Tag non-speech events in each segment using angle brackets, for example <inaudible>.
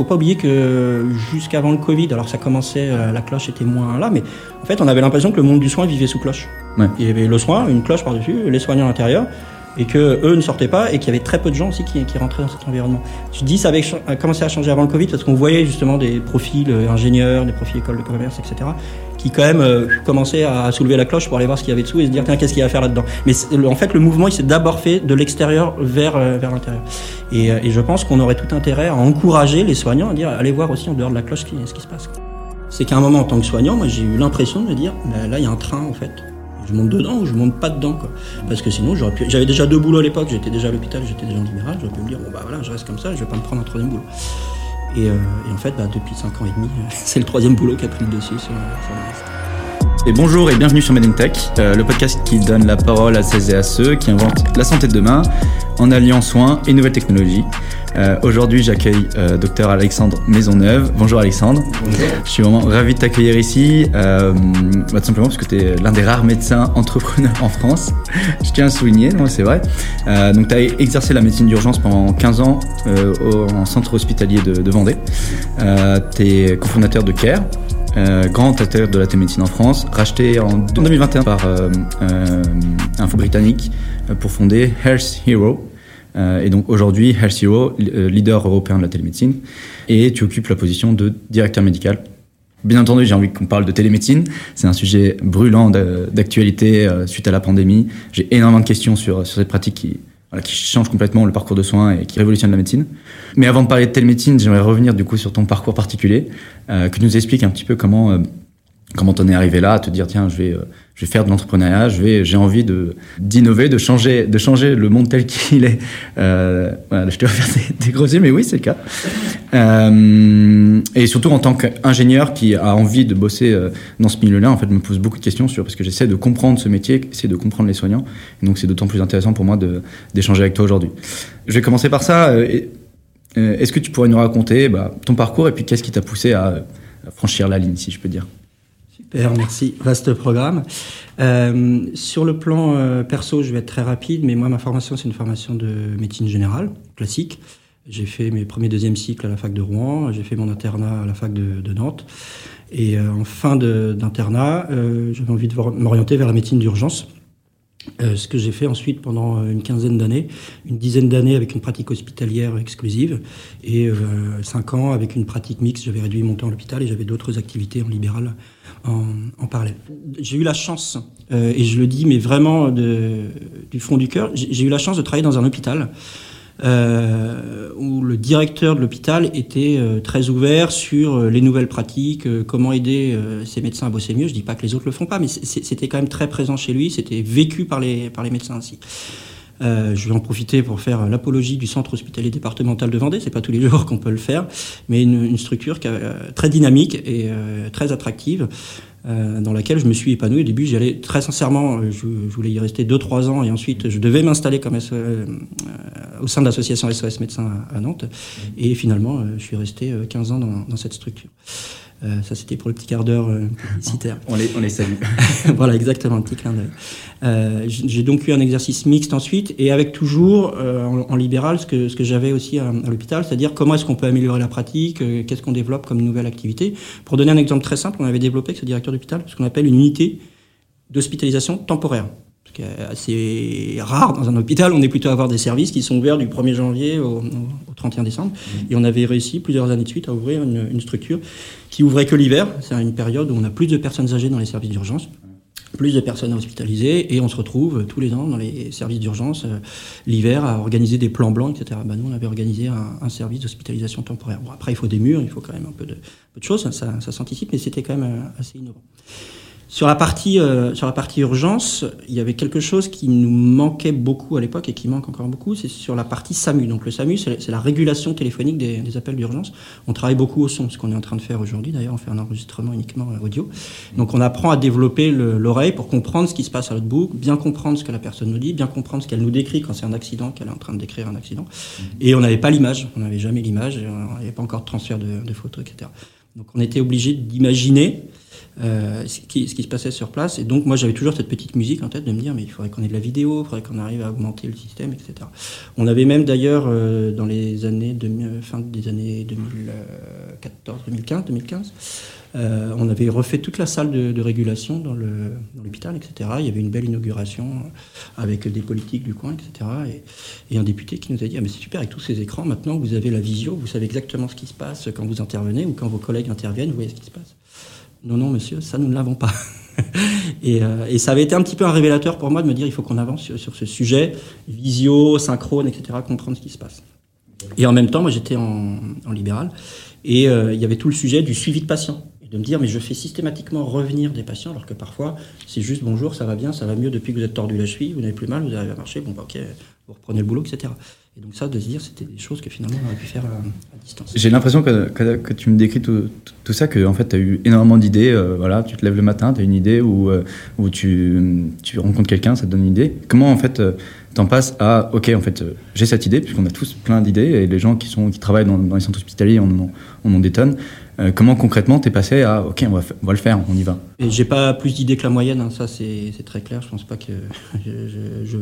faut pas oublier que jusqu'avant le Covid, alors ça commençait, euh, la cloche était moins là, mais en fait, on avait l'impression que le monde du soin vivait sous cloche. Ouais. Il y avait le soin, une cloche par-dessus, les soignants à l'intérieur, et que eux ne sortaient pas, et qu'il y avait très peu de gens aussi qui, rentraient dans cet environnement. Je dis ça avait commencé à changer avant le Covid parce qu'on voyait justement des profils euh, ingénieurs, des profils écoles de commerce, etc., qui quand même euh, commençaient à soulever la cloche pour aller voir ce qu'il y avait dessous et se dire tiens qu'est-ce qu'il y a à faire là-dedans? Mais en fait, le mouvement il s'est d'abord fait de l'extérieur vers euh, vers l'intérieur. Et, je pense qu'on aurait tout intérêt à encourager les soignants à dire allez voir aussi en dehors de la cloche ce qui, se passe. C'est qu'à un moment en tant que soignant, moi j'ai eu l'impression de me dire mais là il y a un train en fait. Je monte dedans ou je monte pas dedans quoi. Parce que sinon j'aurais pu. J'avais déjà deux boulots à l'époque. J'étais déjà à l'hôpital, j'étais déjà en libéral. J'aurais pu me dire bon bah voilà je reste comme ça, je vais pas me prendre un troisième boulot. Et, euh, en fait bah, depuis cinq ans et demi, <laughs> c'est le troisième boulot qui a pris le dessus sur, sur le. Et bonjour et bienvenue sur Made Tech, euh, le podcast qui donne la parole à celles et à ceux qui inventent la santé de demain en alliant soins et nouvelles technologies. Euh, Aujourd'hui, j'accueille euh, Dr Alexandre Maisonneuve. Bonjour Alexandre. Je suis vraiment ravi de t'accueillir ici, euh, bah, tout simplement parce que tu es l'un des rares médecins entrepreneurs en France. <laughs> Je tiens à souligner, c'est vrai. Donc, tu as exercé la médecine d'urgence pendant 15 ans au, en centre hospitalier de, de Vendée. Tu es cofondateur de CARE, euh, grand acteur de la télémédecine en France, racheté en 2021 par euh, euh, un fonds britannique pour fonder Health Hero. Euh, et donc aujourd'hui, Health euh, leader européen de la télémédecine, et tu occupes la position de directeur médical. Bien entendu, j'ai envie qu'on parle de télémédecine. C'est un sujet brûlant d'actualité euh, suite à la pandémie. J'ai énormément de questions sur, sur cette pratique qui, voilà, change complètement le parcours de soins et qui révolutionne la médecine. Mais avant de parler de télémédecine, j'aimerais revenir du coup sur ton parcours particulier, que tu nous expliques un petit peu comment comment t'en es arrivé là, à te dire tiens je vais euh, je vais faire de l'entrepreneuriat, je vais j'ai envie de d'innover, de changer de changer le monde tel qu'il est. Euh, voilà, je te vais <laughs> faire des, des gros yeux, mais oui c'est le cas. Euh, et surtout en tant qu'ingénieur qui a envie de bosser euh, dans ce milieu-là, en fait, je me pose beaucoup de questions sur parce que j'essaie de comprendre ce métier, essayer de comprendre les soignants. Et donc c'est d'autant plus intéressant pour moi de d'échanger avec toi aujourd'hui. Je vais commencer par ça. euh, Est-ce que tu pourrais nous raconter bah, ton parcours et puis qu'est-ce qui t'a poussé à franchir la ligne, si je peux dire? Super, merci. Vaste programme. Euh, sur le plan euh, perso, je vais être très rapide, mais moi, ma formation, c'est une formation de médecine générale, classique. J'ai fait mes premiers deuxième cycles à la fac de Rouen, j'ai fait mon internat à la fac de, Nantes. Et euh, en fin d'internat, euh, j'avais envie de m'orienter vers la médecine d'urgence. Euh, ce que j'ai fait ensuite pendant euh, une quinzaine d'années, une dizaine d'années avec une pratique hospitalière exclusive et euh, cinq ans avec une pratique mixte. J'avais réduit mon temps à l'hôpital et j'avais d'autres activités en libéral en, en parallèle. J'ai eu la chance, euh, et je le dis mais vraiment de, du fond du cœur, j'ai j'ai eu la chance de travailler dans un hôpital euh, où le directeur de l'hôpital était euh, très ouvert sur euh, les nouvelles pratiques, euh, comment aider euh, ces médecins à bosser mieux. Je dis pas que les autres le font pas, mais c'était quand même très présent chez lui, c'était vécu par les, par les médecins aussi. Euh, je vais en profiter pour faire l'apologie du centre hospitalier départemental de Vendée. C'est pas tous les <laughs> jours qu'on peut le faire, mais une, une structure qui euh, très dynamique et euh, très attractive, euh, dans laquelle je me suis épanoui. Au début, j'y allais très sincèrement. euh, Je, je voulais y rester 2-3 ans et ensuite je devais m'installer comme euh, au sein de l'association SOS Médecins à, à Nantes. Et finalement, euh, je suis resté euh, 15 ans dans, dans cette structure. Euh, ça, c'était pour le petit quart d'heure euh, publicitaire. on les, on les salue. <laughs> voilà, exactement, un petit clin d'œil. Euh, j'ai donc eu un exercice mixte ensuite, et avec toujours euh, en, en libéral ce que, ce que j'avais aussi à, à l'hôpital, c'est-à-dire comment est-ce qu'on peut améliorer la pratique, euh, qu'est-ce qu'on développe comme nouvelle activité. Pour donner un exemple très simple, on avait développé avec ce directeur d'hôpital ce qu'on appelle une unité d'hospitalisation temporaire. Ce qui est assez rare dans un hôpital, on est plutôt à avoir des services qui sont ouverts du 1er janvier au, au- au 31 décembre. Et on avait réussi plusieurs années de suite à ouvrir une, une structure qui ouvrait que l'hiver. C'est une période où on a plus de personnes âgées dans les services d'urgence plus de personnes hospitalisées et on se retrouve euh, tous les ans dans les services d'urgence euh, l'hiver à organiser des plans blancs, etc. Ben, nous, on avait organisé un, un service d'hospitalisation temporaire. Bon, après, il faut des murs, il faut quand même un peu de, peu de choses, ça, ça, ça s'anticipe, mais c'était quand même euh, assez innovant. Sur la partie euh, sur la partie urgence, il y avait quelque chose qui nous manquait beaucoup à l'époque et qui manque encore beaucoup, c'est sur la partie SAMU. Donc le SAMU, c'est la régulation téléphonique des, des appels d'urgence. On travaille beaucoup au son, ce qu'on est en train de faire aujourd'hui. D'ailleurs, on fait un enregistrement uniquement euh, audio. Donc on apprend à développer le- l'oreille pour comprendre ce qui se passe à l'autre bout, bien comprendre ce que la personne nous dit, bien comprendre ce qu'elle nous décrit quand c'est un accident, qu'elle est en train de décrire un accident. Et on n'avait pas l'image, on n'avait jamais l'image, on n'avait pas encore de transfert de, de photos, etc. Donc on était obligé d'imaginer euh, ce, qui, se passait sur place. Et donc, moi, j'avais toujours cette petite musique en tête de me dire, mais il faudrait qu'on ait de la vidéo, il faudrait qu'on arrive à augmenter le système, etc. On avait même d'ailleurs, euh, dans les années, 2000, fin des années 2014, 2015, 2015. on avait refait toute la salle de, régulation dans l'hôpital, etc. Il y avait une belle inauguration avec des politiques du coin, etc. Et, un député qui nous a dit ah, mais c'est super avec tous ces écrans. Maintenant, vous avez la visio, vous savez exactement ce qui se passe quand vous intervenez ou quand vos collègues interviennent, vous voyez ce qui se passe. Non, non, monsieur, ça nous ne l'avons pas. <laughs> Euh, et, ça avait été un petit peu un révélateur pour moi de me dire il faut qu'on avance sur, ce sujet, visio, synchrone, etc., comprendre ce qui se passe. Et en même temps, moi j'étais en, libéral et euh, il y avait tout le sujet du suivi de patients. Et de me dire mais je fais systématiquement revenir des patients alors que parfois c'est juste bonjour, ça va bien, ça va mieux depuis que vous êtes tordu la cheville, vous n'avez plus mal, vous arrivez à marcher, bon bah, ok, vous reprenez le boulot, etc. Et donc ça, de se dire, c'était des choses que finalement on aurait pu faire à, distance. J'ai l'impression que, que, tu me décris tout, tout, ça, que en fait, tu as eu énormément d'idées. Euh, voilà, tu te lèves le matin, tu as une idée, ou, euh, tu, tu rencontres quelqu'un, ça te donne une idée. Comment en fait euh, t'en passes à, ok, en fait, j'ai cette idée, puisqu'on a tous plein d'idées, et les gens qui, sont, qui travaillent dans, dans les centres hospitaliers, on en, on en des tonnes. comment concrètement t'es passé à, ok, on va, on va le faire, on y va? J'ai pas plus d'idées que la moyenne, hein, ça c'est très clair. Je pense pas que <laughs> je, je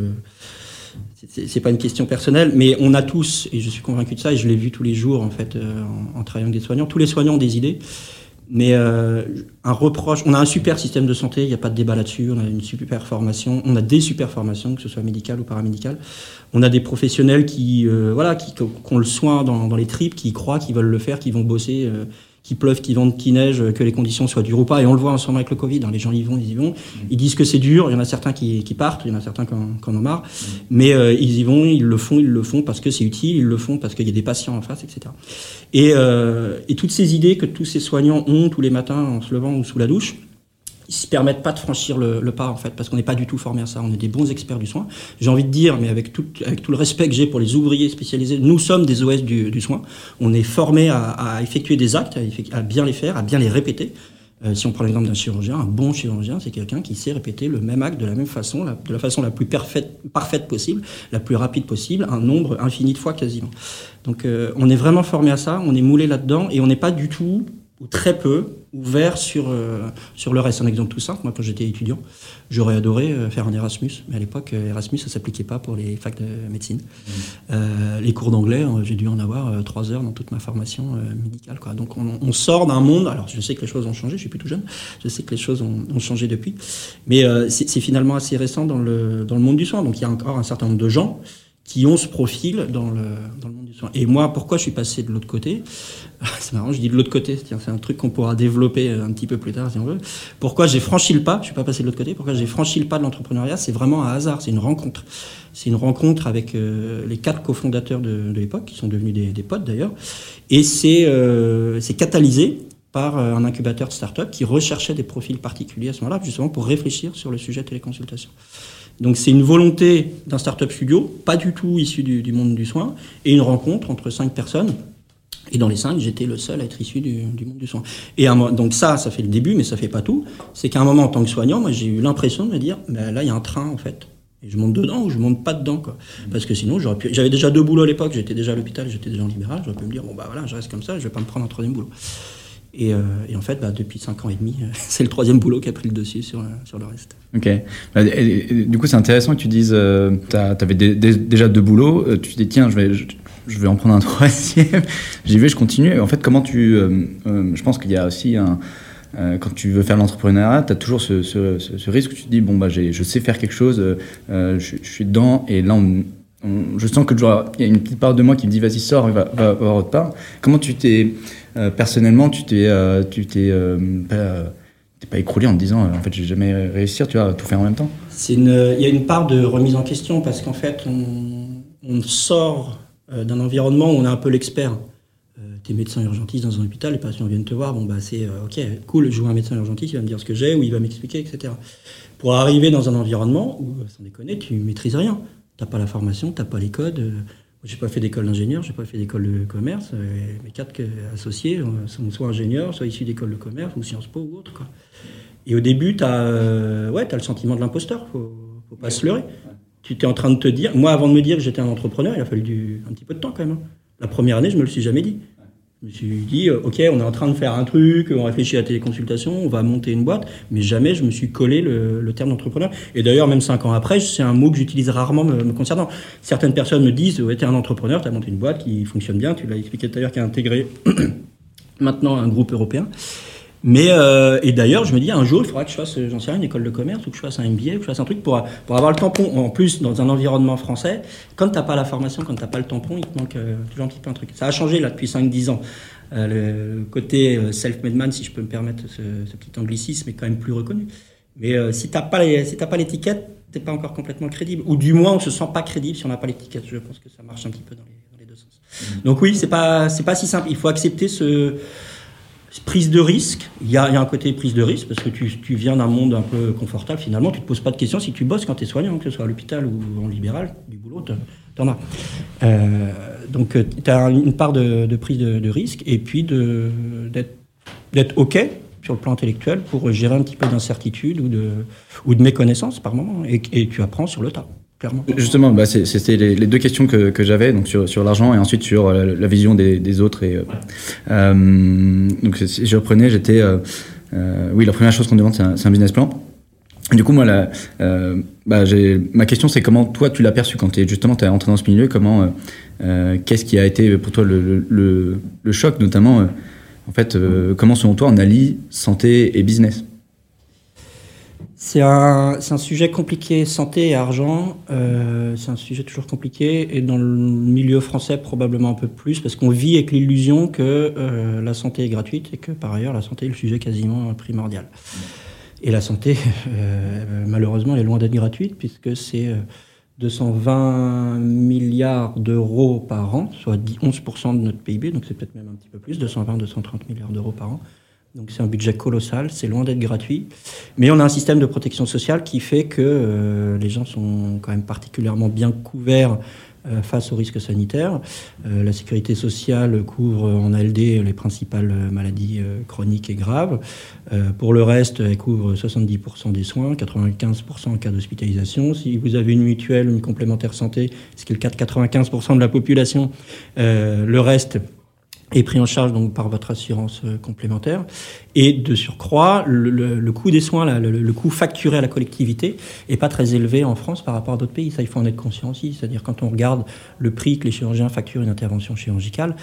c'est pas une question personnelle, mais on a tous, et je suis convaincu de ça, et je l'ai vu tous les jours en fait euh, en, travaillant avec des soignants, tous les soignants ont des idées, mais euh, un reproche, on a un super système de santé, il n'y a pas de débat là-dessus, on a une super formation, on a des super formations, que ce soit médicales ou paramédicales, on a des professionnels qui, euh, voilà, qui, ont le soin dans, les tripes, qui croient, qui veulent le faire, qui vont bosser qu'il pleuve, qu'il vente, qu'il neige, que les conditions soient dures ou pas. Et on le voit ensemble avec le Covid. Hein. Les gens y vont, ils y vont. Ils disent que c'est dur. Il y en a certains qui, partent, il y en a certains qui en, ont marre. Mais euh, ils y vont, ils le font, ils le font parce que c'est utile, ils le font parce qu'il y a des patients en face, etc. Et, euh, et toutes ces idées que tous ces soignants ont tous les matins en se levant ou sous la douche, ils se permettent pas de franchir le, pas en fait parce qu'on n'est pas du tout formé à ça. On est des bons experts du soin. J'ai envie de dire, mais avec tout, avec tout le respect que j'ai pour les ouvriers spécialisés, nous sommes des OS du, du soin. On est formé à, à, effectuer des actes, à, bien les faire, à bien les répéter. Euh, si on prend l'exemple d'un chirurgien, un bon chirurgien, c'est quelqu'un qui sait répéter le même acte de la même façon, de la façon la plus parfaite, parfaite possible, la plus rapide possible, un nombre infini de fois quasiment. Donc euh, on est vraiment formé à ça, on est moulé là-dedans et on n'est pas du tout ou très peu ouvert sur, euh, sur le reste. Un exemple tout simple, moi quand j'étais étudiant, j'aurais adoré euh, faire un Erasmus, mais à l'époque euh, Erasmus ça s'appliquait pas pour les facs de médecine. Mmh. les cours d'anglais, j'ai dû en avoir trois heures dans toute ma formation médicale. Quoi. Donc on, on sort d'un monde, alors je sais que les choses ont changé, je suis plus tout jeune, je sais que les choses ont, ont changé depuis, mais c'est finalement assez récent dans le, dans le monde du soin. Donc il y a encore un certain nombre de gens qui ont ce profil dans le, dans le monde. Et moi, pourquoi je suis passé de l'autre côté <laughs> C'est marrant, je dis de l'autre côté, c'est un truc qu'on pourra développer un petit peu plus tard si on veut. Pourquoi j'ai franchi le pas Je suis pas passé de l'autre côté. Pourquoi j'ai franchi le pas de l'entrepreneuriat C'est vraiment un hasard, c'est une rencontre. C'est une rencontre avec euh, les quatre cofondateurs de, l'époque, qui sont devenus des, potes d'ailleurs. Et c'est euh, catalysé par euh, un incubateur de start-up qui recherchait des profils particuliers à ce moment-là, justement pour réfléchir sur le sujet de téléconsultation. Donc c'est une volonté d'un startup studio, pas du tout issu du, monde du soin, et une rencontre entre cinq personnes. Et dans les cinq, j'étais le seul à être issu du, monde du soin. Et donc ça, ça fait le début, mais ça fait pas tout. C'est qu'à un moment, en tant que soignant, moi, j'ai eu l'impression de me dire, ben là, il y a un train, en fait. Et je monte dedans ou je monte pas dedans, quoi. Parce que sinon, j'aurais pu... j'avais déjà deux boulots à l'époque. J'étais déjà à l'hôpital, j'étais déjà en libéral. J'aurais pu me dire, bon, bah voilà, je reste comme ça, je vais pas me prendre un troisième boulot. Euh, et, en fait, bah, depuis 5 ans et demi, <laughs> c'est le troisième boulot qui a pris le dessus sur, sur le reste. Ok. Bah, du coup, c'est intéressant que tu dises, euh, tu avais déjà deux boulots, euh, tu te dis, tiens, je vais, je, vais en prendre un <laughs> troisième, j'y vais, je continue. en fait, comment tu... je pense qu'il y a aussi un... quand tu veux faire l'entrepreneuriat, tu as toujours ce, ce, risque où tu te dis, bon, bah, je sais faire quelque chose, je, suis dedans, et là, je sens que il y a une petite part de moi qui me dit, vas-y, sors, va, va, va autre part. Comment tu t'es euh, personnellement, tu t'es, euh, tu t'es euh, pas, écroulé en te disant, en fait, je vais jamais réussir, tu vois, à tout faire en même temps. Il y a une part de remise en question parce qu'en fait, on, sort d'un environnement où on est un peu l'expert. T'es médecin urgentiste dans un hôpital, les patients viennent te voir, bon bah c'est ok, cool, je vois un médecin urgentiste, il va me dire ce que j'ai ou il va m'expliquer, etc. Pour arriver dans un environnement où, sans déconner, tu maîtrises rien. T'as pas la formation, t'as pas les codes. J'ai pas fait d'école d'ingénieur, j'ai pas fait d'école de commerce. Mes quatre associés sont soit ingénieurs, soit issus d'école de commerce ou Sciences Po ou autre. Quoi. Et au début, tu as, euh, ouais, as le sentiment de l'imposteur, faut, faut pas se leurrer. Tu étais en train de te dire, moi avant de me dire que j'étais un entrepreneur, il a fallu du, un petit peu de temps quand même. Hein. La première année, je me le suis jamais dit. Je me suis dit, euh, ok, on est en train de faire un truc, on réfléchit à la téléconsultation, on va monter une boîte, mais jamais je me suis collé le, terme d'entrepreneur. Et d'ailleurs, même cinq ans après, c'est un mot que j'utilise rarement me, concernant. Certaines personnes me disent, ouais, t'es un entrepreneur, t'as monté une boîte qui fonctionne bien, tu l'as expliqué tout à l'heure, qui a intégré <clears throat> maintenant un groupe européen. Mais euh, et d'ailleurs, je me dis un jour, il faudra que je fasse, j'en sais rien, une école de commerce ou que je fasse un MBA, ou que je fasse un truc pour pour avoir le tampon. En plus, dans un environnement français, quand t'as pas la formation, quand t'as pas le tampon, il te manque euh, toujours un petit peu un truc. Ça a changé là depuis 5-10 ans. Euh, le côté euh, self-made man, si je peux me permettre ce, ce, petit anglicisme, est quand même plus reconnu. Mais euh, si t'as pas les, si t'as pas l'étiquette, t'es pas encore complètement crédible. Ou du moins, on se sent pas crédible si on n'a pas l'étiquette. Je pense que ça marche un petit peu dans les, dans les deux sens. Mmh. Donc oui, c'est pas c'est pas si simple. Il faut accepter ce Prise de risque, il y, y, a, un côté prise de risque parce que tu, tu viens d'un monde un peu confortable finalement, tu te poses pas de questions si tu bosses quand tu es soignant, que ce soit à l'hôpital ou en libéral, du boulot, t'en as. Euh, donc tu as une part de, de prise de, risque et puis d'être OK sur le plan intellectuel pour gérer un petit peu d'incertitude ou de, ou de méconnaissance par moment et tu apprends sur le tas. Justement, bah c'était les, deux questions que, que j'avais, donc sur, sur l'argent et ensuite sur la, la vision des, des, autres. Et, euh, euh, donc, si je reprenais, j'étais. Euh, euh, oui, la première chose qu'on demande, c'est un, un, business plan. Du coup, moi, euh, bah, ma question, c'est comment toi, tu l'as perçu quand es, justement tu es entré dans ce milieu Comment, qu'est-ce qui a été pour toi le, le, le choc, notamment En fait, comment selon toi on allie santé et business? C'est un, un, sujet compliqué, santé et argent. Euh, c'est un sujet toujours compliqué et dans le milieu français probablement un peu plus parce qu'on vit avec l'illusion que euh, la santé est gratuite et que par ailleurs la santé est le sujet quasiment primordial. Et la santé, <laughs> euh, malheureusement, est loin d'être gratuite puisque c'est 220 milliards d'euros par an, soit 11% de notre PIB, donc c'est peut-être même un petit peu plus, 220-230 milliards d'euros par an. Donc c'est un budget colossal, c'est loin d'être gratuit. Mais on a un système de protection sociale qui fait que euh, les gens sont quand même particulièrement bien couverts euh, face aux risques sanitaires. Euh, la sécurité sociale couvre en ALD les principales maladies chroniques et graves. Pour le reste, elle couvre 70% des soins, 95% en cas d'hospitalisation. Si vous avez une mutuelle, une complémentaire santé, ce qui est le cas de 95% de la population, le reste est pris en charge donc par votre assurance euh, complémentaire. Et de surcroît, le, le, le coût des soins, là, le, le, coût facturé à la collectivité est pas très élevé en France par rapport à d'autres pays. Ça, il faut en être conscient aussi. C'est-à-dire quand on regarde le prix que les chirurgiens facturent une intervention chirurgicale,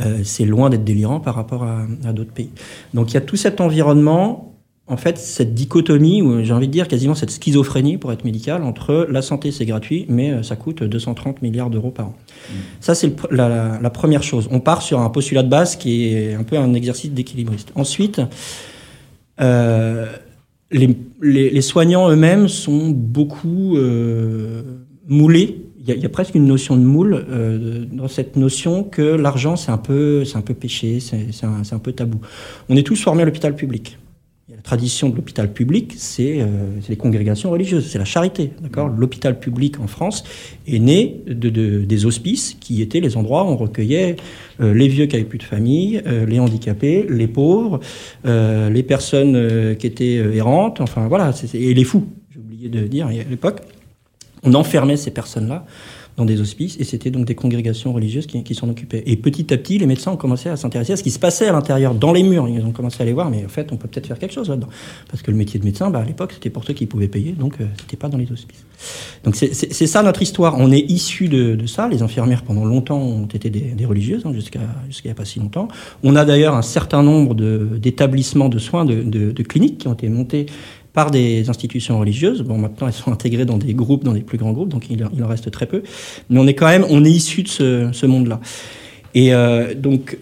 euh, c'est loin d'être délirant par rapport à, à d'autres pays. Donc il y a tout cet environnement en fait, cette dichotomie, ou j'ai envie de dire quasiment cette schizophrénie, pour être médical, entre la santé, c'est gratuit, mais euh, ça coûte 230 milliards d'euros par an. Mmh. Ça, c'est la, première chose. On part sur un postulat de base qui est un peu un exercice d'équilibriste. Ensuite, euh, les, les, les, soignants eux-mêmes sont beaucoup euh, moulés. Il y, a, il y, a, presque une notion de moule euh, dans cette notion que l'argent, c'est un peu, c'est un peu péché, c'est un, un peu tabou. On est tous formés à l'hôpital public. Tradition de l'hôpital public, c'est euh, les congrégations religieuses, c'est la charité. D'accord? L'hôpital public en France est né de, de, des hospices, qui étaient les endroits où on recueillait euh, les vieux qui avaient plus de famille, euh, les handicapés, les pauvres, euh, les personnes euh, qui étaient euh, errantes, enfin voilà, et les fous, j'ai oublié de dire à l'époque. On enfermait ces personnes-là dans des hospices, et c'était donc des congrégations religieuses qui, s'en occupaient. Et petit à petit, les médecins ont commencé à s'intéresser à ce qui se passait à l'intérieur, dans les murs. Ils ont commencé à aller voir, mais en fait, on peut peut-être faire quelque chose là-dedans. Parce que le métier de médecin, bah, à l'époque, c'était pour ceux qui pouvaient payer, donc euh, c'était pas dans les hospices. Donc c'est ça notre histoire. On est issu de, de, ça. Les infirmières, pendant longtemps, ont été des, des religieuses, hein, jusqu'à jusqu'à il n'y a pas si longtemps. On a d'ailleurs un certain nombre d'établissements de, de, soins, de, de cliniques qui ont été montés par des institutions religieuses. Bon, maintenant, elles sont intégrées dans des groupes, dans des plus grands groupes, donc il, en reste très peu. Mais on est quand même, on est issu de ce, monde-là. Et euh, donc,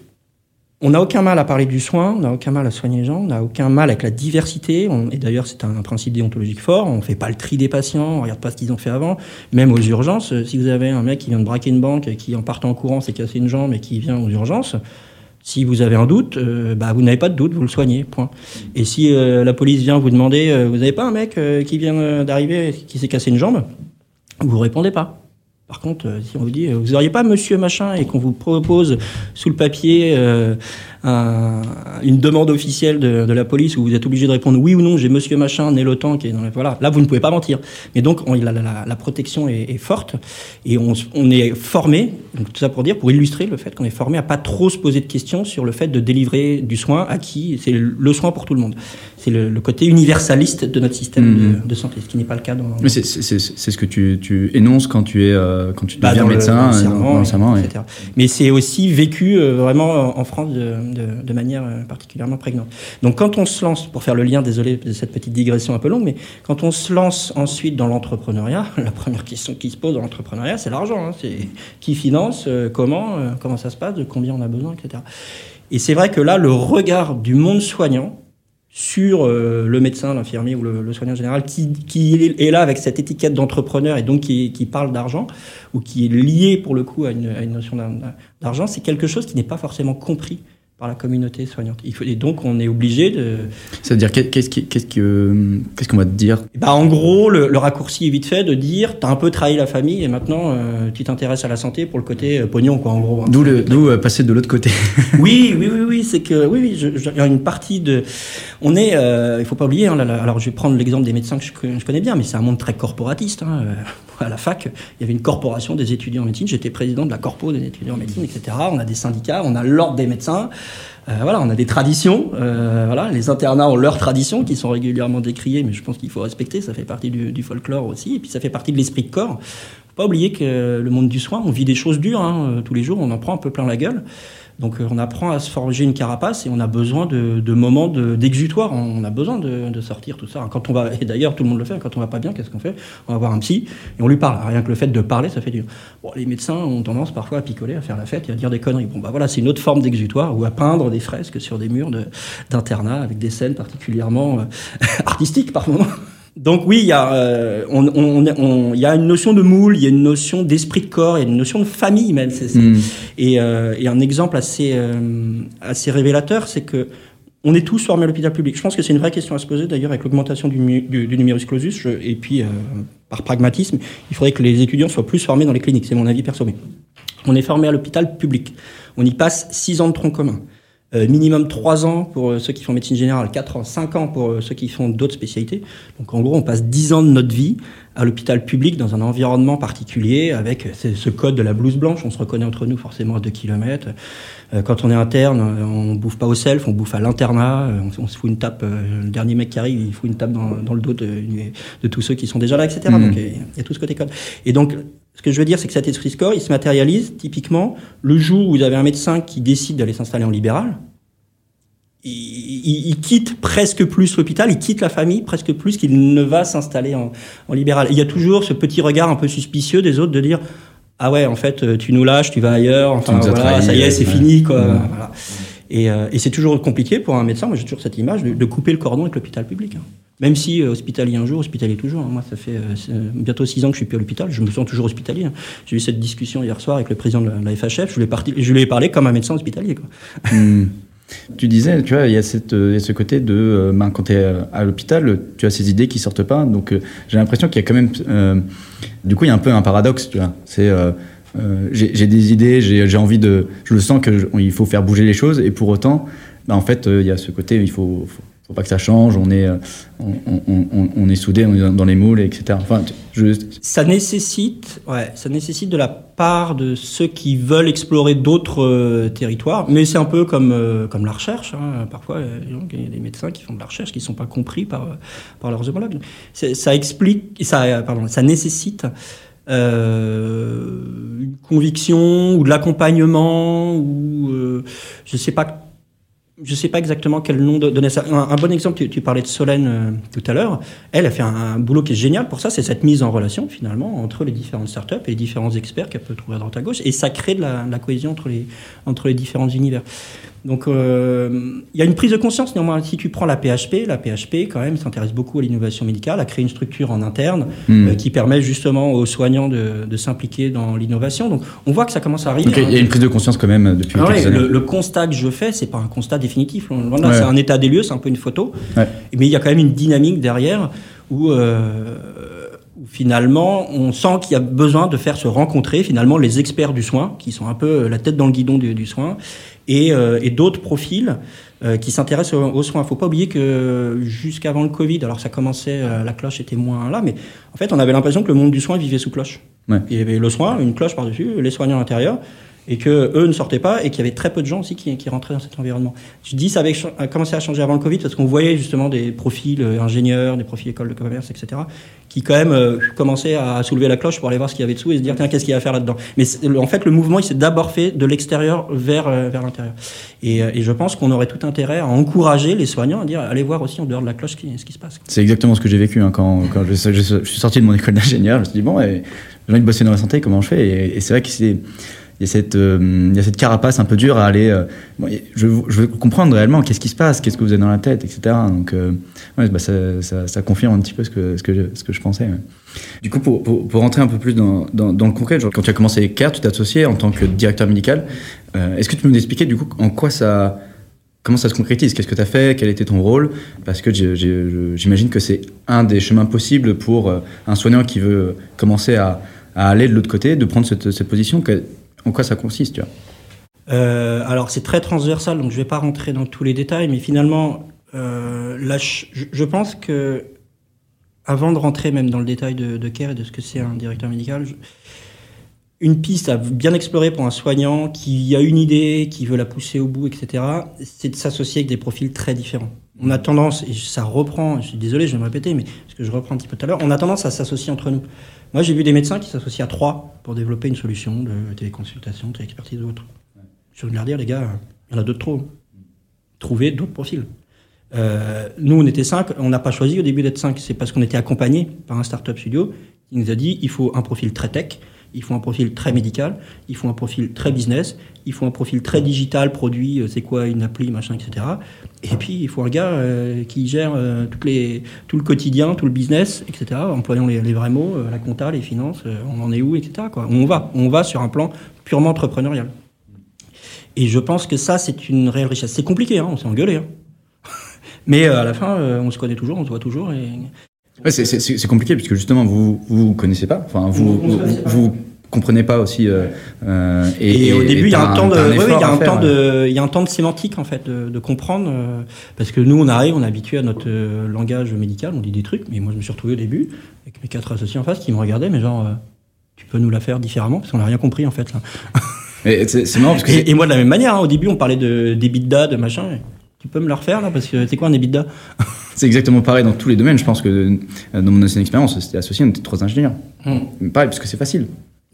on n'a aucun mal à parler du soin, on n'a aucun mal à soigner les gens, on n'a aucun mal avec la diversité. Et d'ailleurs, c'est un, un, principe déontologique fort. On fait pas le tri des patients, on regarde pas ce qu'ils ont fait avant. Même aux urgences, si vous avez un mec qui vient de braquer une banque, qui en partant en courant s'est cassé une jambe et qui vient aux urgences, si vous avez un doute, euh, bah, vous n'avez pas de doute, vous le soignez, point. Et si euh, la police vient vous demander, euh, vous n'avez pas un mec qui vient d'arriver, qui s'est cassé une jambe, vous répondez pas. Par contre, euh, si on vous dit, euh, vous n'auriez pas monsieur machin et qu'on vous propose sous le papier euh, un, une demande officielle de, la police où vous êtes obligé de répondre oui ou non, j'ai monsieur machin, né le temps, qui est dans la, voilà, là vous ne pouvez pas mentir. Mais donc on, la, protection est, est, forte et on, on est formé, tout ça pour dire, pour illustrer le fait qu'on est formé à pas trop se poser de questions sur le fait de délivrer du soin à qui, c'est le soin pour tout le monde. C'est le, le, côté universaliste de notre système mmh. de, de, santé, ce qui n'est pas le cas dans. Mais c'est ce que tu, tu, énonces quand tu es euh, quand tu bah, deviens médecin, le, serment, etc. Mais c'est aussi vécu euh, vraiment en France de, de, de, manière euh, particulièrement prégnante. Donc quand on se lance, pour faire le lien, désolé de cette petite digression un peu longue, mais quand on se lance ensuite dans l'entrepreneuriat, <laughs> la première question qui se pose dans l'entrepreneuriat, c'est l'argent. Hein, c'est qui finance, comment, comment ça se passe, de combien on a besoin, etc. Et c'est vrai que là, le regard du monde soignant sur euh, le médecin, l'infirmier ou le, le, soignant général qui, qui, est là avec cette étiquette d'entrepreneur et donc qui, qui parle d'argent ou qui est lié pour le coup à une, à une notion d'argent, c'est quelque chose qui n'est pas forcément compris par la communauté soignante. Il faut, et donc, on est obligé de. C'est-à-dire, qu'est-ce qu'on qu'est-ce qu'on va te dire? Bah, En gros, le, le, raccourci est vite fait de dire tu as un peu trahi la famille et maintenant euh, tu t'intéresses à la santé pour le côté euh, pognon, quoi, en gros. Hein. D'où euh, passer de l'autre côté. <laughs> oui, oui, oui, oui, c'est que, oui, oui, il y a une partie de. On est, euh, il faut pas oublier, hein, là, là, alors je vais prendre l'exemple des médecins que je, je, connais bien, mais c'est un monde très corporatiste. Hein, à la fac, il y avait une corporation des étudiants en médecine, j'étais président de la corpo des étudiants en médecine, etc. On a des syndicats, on a l'ordre des médecins. Euh, voilà, on a des traditions. Euh, voilà, les internats ont leurs traditions qui sont régulièrement décriées, mais je pense qu'il faut respecter. Ça fait partie du, folklore aussi, et puis ça fait partie de l'esprit de corps. Faut pas oublier que le monde du soin, on vit des choses dures hein, euh, tous les jours. On en prend un peu plein la gueule. Donc on apprend à se forger une carapace et on a besoin de, moments d'exutoire. on a besoin de, sortir tout ça. Quand on va, et d'ailleurs tout le monde le fait, quand on va pas bien, qu'est-ce qu'on fait? On va voir un psy et on lui parle. Rien que le fait de parler, ça fait du. Bon, les médecins ont tendance parfois à picoler, à faire la fête et à dire des conneries. Bon bah voilà, c'est une autre forme d'exutoire ou à peindre des fresques sur des murs d'internat avec des scènes particulièrement euh, <laughs> artistiques par moments. Donc oui, il y, a, euh, on, on, on, y a une notion de moule, il y a une notion d'esprit de corps, il y a une notion de famille même. C est, c est, mmh. et, euh, et, un exemple assez, euh, assez révélateur, c'est que on est tous formés à l'hôpital public. Je pense que c'est une vraie question à se poser d'ailleurs avec l'augmentation du, du, du, numerus clausus. Je, et puis, euh, par pragmatisme, il faudrait que les étudiants soient plus formés dans les cliniques. C'est mon avis perso. On est formé à l'hôpital public. On y passe six ans de tronc commun. Euh, minimum 3 ans pour euh, ceux qui font médecine générale, 4 ans, 5 ans pour euh, ceux qui font d'autres spécialités. Donc en gros, on passe 10 ans de notre vie à l'hôpital public dans un environnement particulier avec ce code de la blouse blanche. On se reconnaît entre nous forcément à 2 km. Quand on est interne, on bouffe pas au self, on bouffe à l'internat. On, se fout une tape. Le dernier mec qui arrive, il fout une tape dans, dans le dos de, de, tous ceux qui sont déjà là, etc. Mmh. Donc il y a tout ce côté code. Et donc ce que je veux dire, c'est que cet esprit score, il se matérialise typiquement le jour où vous avez un médecin qui décide d'aller s'installer en libéral. Il, quitte presque plus l'hôpital, il quitte la famille presque plus qu'il ne va s'installer en, en, libéral. Et il y a toujours ce petit regard un peu suspicieux des autres de dire ah ouais en fait tu nous lâches, tu vas ailleurs, enfin voilà, trahi, ça y est c'est ouais. fini quoi. Voilà. Et, euh, et c'est toujours compliqué pour un médecin, moi j'ai toujours cette image de, de couper le cordon avec l'hôpital public. Hein. Même si euh, hospitalier un jour, hospitalier toujours. Hein. Moi, ça fait euh, bientôt six ans que je suis plus à l'hôpital. Je me sens toujours hospitalier. Hein. J'ai eu cette discussion hier soir avec le président de la, FHF. Je lui ai, parti, je lui ai parlé comme un médecin hospitalier. Quoi. Mmh. <laughs> Tu disais, tu vois, il y il y a ce côté de, euh, ben, quand tu es à l'hôpital, tu as ces idées qui sortent pas. Donc, euh, j'ai l'impression qu'il y a quand même, euh, du coup, il y a un peu un paradoxe, tu vois. C'est, euh, j'ai des idées, j'ai envie de, je le sens qu'il faut faire bouger les choses, et pour autant, ben, en fait, il y a ce côté, il faut faut pas que ça change, on est, on, on, on, est soudés, on est dans les moules, etc. Enfin. Ça nécessite, ouais, ça nécessite de la part de ceux qui veulent explorer d'autres euh, territoires, mais c'est un peu comme, euh, comme la recherche. Hein. Parfois, il y a des médecins qui font de la recherche qui ne sont pas compris par, par leurs homologues. Ça explique, ça, pardon, ça nécessite euh, une conviction ou de l'accompagnement ou euh, je sais pas je ne sais pas exactement quel nom donner ça. Un, bon exemple, tu, parlais de Solène euh, tout à l'heure. Elle a fait un, un, boulot qui est génial pour ça, c'est cette mise en relation finalement entre les différentes startups et les différents experts qu'elle peut trouver à droite à gauche, et ça crée de la, de la cohésion entre les, entre les différents univers. Donc il euh, y a une prise de conscience néanmoins. Si tu prends la PHP, la PHP quand même s'intéresse beaucoup à l'innovation médicale, a créé une structure en interne mmh. euh, qui permet justement aux soignants de, de s'impliquer dans l'innovation. Donc on voit que ça commence à arriver. Il hein. y a une prise de conscience quand même depuis ah ouais, le, le, constat que je fais, c'est pas un constat définitif. Voilà, ouais. C'est un état des lieux, c'est un peu une photo. Ouais. Mais il y a quand même une dynamique derrière où euh, finalement, on sent qu'il y a besoin de faire se rencontrer finalement les experts du soin, qui sont un peu la tête dans le guidon du, du soin, et, euh, et d'autres profils euh, qui s'intéressent aux, aux, soins. Il faut pas oublier que jusqu'avant le Covid, alors ça commençait, euh, la cloche était moins là, mais en fait, on avait l'impression que le monde du soin vivait sous cloche. Ouais. Il y avait le soin, une cloche par-dessus, les soignants à l'intérieur. Et que eux ne sortaient pas et qu'il y avait très peu de gens aussi qui, rentraient dans cet environnement. Je dis ça avait commencé à changer avant le Covid parce qu'on voyait justement des profils euh, ingénieurs, des profils écoles de commerce, etc., qui quand même euh, commençaient à soulever la cloche pour aller voir ce qu'il y avait dessous et se dire tiens qu'est-ce qu'il y a à faire là-dedans. Mais en fait le mouvement il s'est d'abord fait de l'extérieur vers euh, vers l'intérieur. Et, je pense qu'on aurait tout intérêt à encourager les soignants à dire allez voir aussi en dehors de la cloche ce qui, se passe. C'est exactement ce que j'ai vécu hein, quand, quand je, suis sorti de mon école d'ingénieur. Je me suis dit bon, j'ai envie de bosser dans la santé, comment je fais? Et, et c'est vrai que c'est il y a cette, euh, il y a cette carapace un peu dure à aller. Euh, je, veux comprendre réellement qu'est-ce qui se passe, qu'est-ce que vous avez dans la tête, etc. Donc, euh, bah ça, ça, confirme un petit peu ce que, ce que, je, ce que je pensais. Du coup, pour, pour, pour, rentrer un peu plus dans, dans, le concret, quand tu as commencé CARE, tu t'es associé en tant que directeur médical. Est-ce que tu peux nous expliquer du coup en quoi ça. Comment ça se concrétise? Qu'est-ce que tu as fait? Quel était ton rôle? Parce que j'imagine que c'est un des chemins possibles pour un soignant qui veut commencer à, à aller de l'autre côté, de prendre cette, cette position. En quoi ça consiste, tu vois euh, Alors, c'est très transversal, donc je ne vais pas rentrer dans tous les détails, mais finalement, euh, je, pense que avant de rentrer même dans le détail de, CARE et de ce que c'est un directeur médical, une piste à bien explorer pour un soignant qui a une idée, qui veut la pousser au bout, etc., c'est de s'associer avec des profils très différents. On a tendance, et ça reprend, je suis désolé, je vais me répéter, mais ce que je reprends un petit peu tout à l'heure, on a tendance à s'associer entre nous. Moi, j'ai vu des médecins qui s'associent à trois pour développer une solution de téléconsultation, téléexpertise ou autre. Je veux leur dire, les gars, il y en a d'autres trop. Trouvez d'autres profils. Euh, nous, on était cinq. On n'a pas choisi au début d'être cinq. C'est parce qu'on était accompagné par un startup studio qui nous a dit il faut un profil très tech, il faut un profil très médical, il faut un profil très business, il faut un profil très digital, produit, euh, c'est quoi une appli, machin, etc. Et puis il faut un gars euh, qui gère euh, toutes les, tout le quotidien, tout le business, etc. Employons les, les vrais mots, la compta, les finances, on en est où, etc. Quoi. On va, on va sur un plan purement entrepreneurial. Et je pense que ça, c'est une réelle richesse. C'est compliqué, hein, on s'est engueulé. Hein. <laughs> Mais à la fin, on se connaît toujours, on se voit toujours. Et, Ouais, c'est compliqué puisque justement vous vous connaissez pas, enfin vous vous, vous, comprenez pas aussi. Euh, euh, et, et, au début, il y a un temps de, il y a un temps de, il y a un temps de sémantique en fait, de, de comprendre, euh, parce que nous on arrive, on est habitué à notre euh, langage médical, on dit des trucs, mais moi je me suis retrouvé au début avec mes quatre associés en face qui me regardaient, mais genre, tu peux nous la faire différemment parce qu'on n'a rien compris en fait là. c'est marrant parce que et, moi de la même manière, hein, au début on parlait de d'EBITDA, de machin. Tu peux me la refaire là parce que c'est quoi un EBITDA? <laughs> C'est exactement pareil dans tous les domaines. Je pense que euh, dans mon ancienne expérience, c'était associé, on était trois ingénieurs. Mmh. Pareil, parce que c'est facile.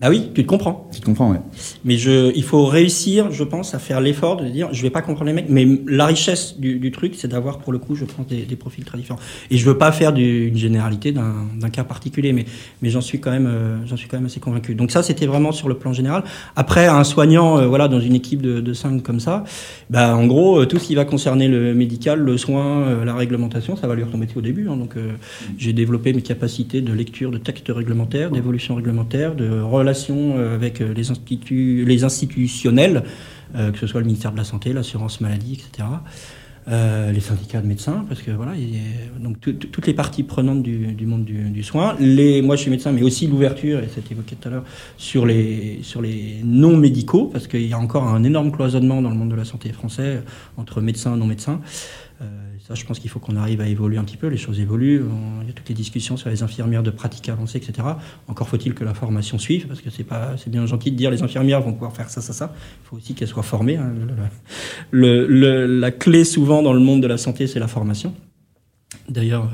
Ah oui, tu te comprends. Tu te comprends, ouais. Mais je, il faut réussir, je pense, à faire l'effort de dire, je vais pas comprendre les mecs, mais la richesse du, du truc, c'est d'avoir, pour le coup, je pense, des, des, profils très différents. Et je veux pas faire du, une généralité d'un cas particulier, mais, mais j'en suis quand même, euh, j'en suis quand même assez convaincu. Donc ça, c'était vraiment sur le plan général. Après, un soignant, euh, voilà, dans une équipe de, de cinq comme ça, bah, en gros, euh, tout ce qui va concerner le médical, le soin, la réglementation, ça va lui retomber au début. Hein. Donc, euh, j'ai développé mes capacités de lecture de textes réglementaires, d'évolution réglementaire, de relations avec les, instituts, les institutionnels, euh, que ce soit le ministère de la Santé, l'assurance maladie, etc. Euh, les syndicats de médecins, parce que voilà, donc toutes les parties prenantes du, monde du, du, soin. Les, moi, je suis médecin, mais aussi l'ouverture, et c'était évoqué tout à l'heure, sur les sur les non médicaux, parce qu'il y a encore un énorme cloisonnement dans le monde de la santé français entre médecins et non médecins. Euh, ça, je pense qu'il faut qu'on arrive à évoluer un petit peu. Les choses évoluent. On, il y a toutes les discussions sur les infirmières de pratique avancée, etc. Encore faut-il que la formation suive, parce que c'est pas, c'est bien gentil de dire les infirmières vont pouvoir faire ça, ça, ça. Il faut aussi qu'elles soient formées. Hein. Le, le, la clé souvent dans le monde de la santé, c'est la formation. D'ailleurs,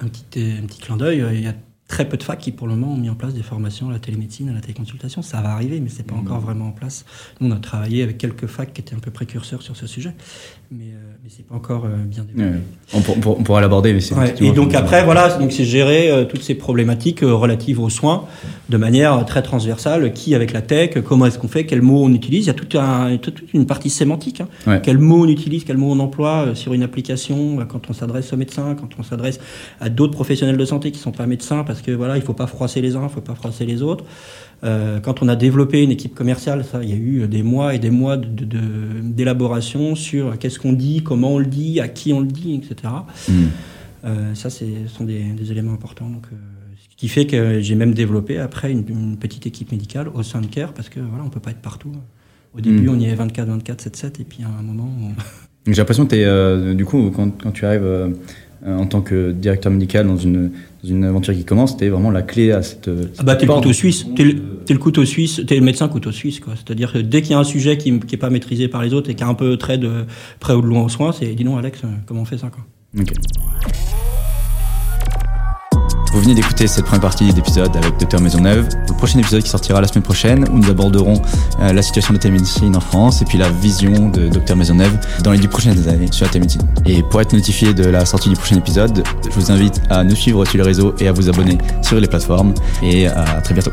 un petit, un petit clin d'œil, il y a très peu de facs qui, pour le moment, ont mis en place des formations à la télémédecine, à la téléconsultation. Ça va arriver, mais c'est pas mmh. encore vraiment en place. Nous, on a travaillé avec quelques facs qui étaient un peu précurseurs sur ce sujet, mais, euh, mais c'est pas encore euh, bien développé. On, pour, on, pourra l'aborder, mais c'est. Ouais. Et donc après, voilà, donc c'est gérer euh, toutes ces problématiques relatives aux soins de manière très transversale. Qui avec la tech Comment est-ce qu'on fait Quels mots on utilise? Il y a toute, un, toute une partie sémantique. Hein. Ouais. Quels mots on utilise Quels mots on emploie sur une application Quand on s'adresse aux médecins, quand on s'adresse à d'autres professionnels de santé qui sont pas médecins, parce que voilà, il faut pas froisser les uns, il faut pas froisser les autres. Euh, quand on a développé une équipe commerciale, ça, il y a eu des mois et des mois d'élaboration de, de, sur qu'est-ce qu'on dit, comment on le dit, à qui on le dit, etc. Mm. Euh, ça, ce sont des, des, éléments importants. Donc, euh, ce qui fait que j'ai même développé après une, une, petite équipe médicale au sein de CARE, parce que voilà, on peut pas être partout. Au début, mm. on y est 24, 24, 7, 7, et puis à un moment. On... J'ai l'impression que es, euh, du coup, quand, quand, tu arrives en tant que directeur médical dans une, dans une aventure qui commence, c'était vraiment la clé à cette. Ah bah t'es le couteau suisse, t'es le, couteau suisse, t'es le médecin couteau suisse quoi. C'est-à-dire que dès qu'il y a un sujet qui, qui est pas maîtrisé par les autres et qui a un peu trait de près ou de loin au soin, c'est dis donc Alex, comment on fait ça quoi. Vous venez d'écouter cette première partie d'épisode avec Dr Maisonneuve. Le prochain épisode qui sortira la semaine prochaine, où nous aborderons euh, la situation de la télémédecine en France et puis la vision de Dr Maisonneuve dans les dix prochaines années sur la télémédecine. Et pour être notifié de la sortie du prochain épisode, je vous invite à nous suivre sur les réseaux et à vous abonner sur les plateformes. Et à très bientôt.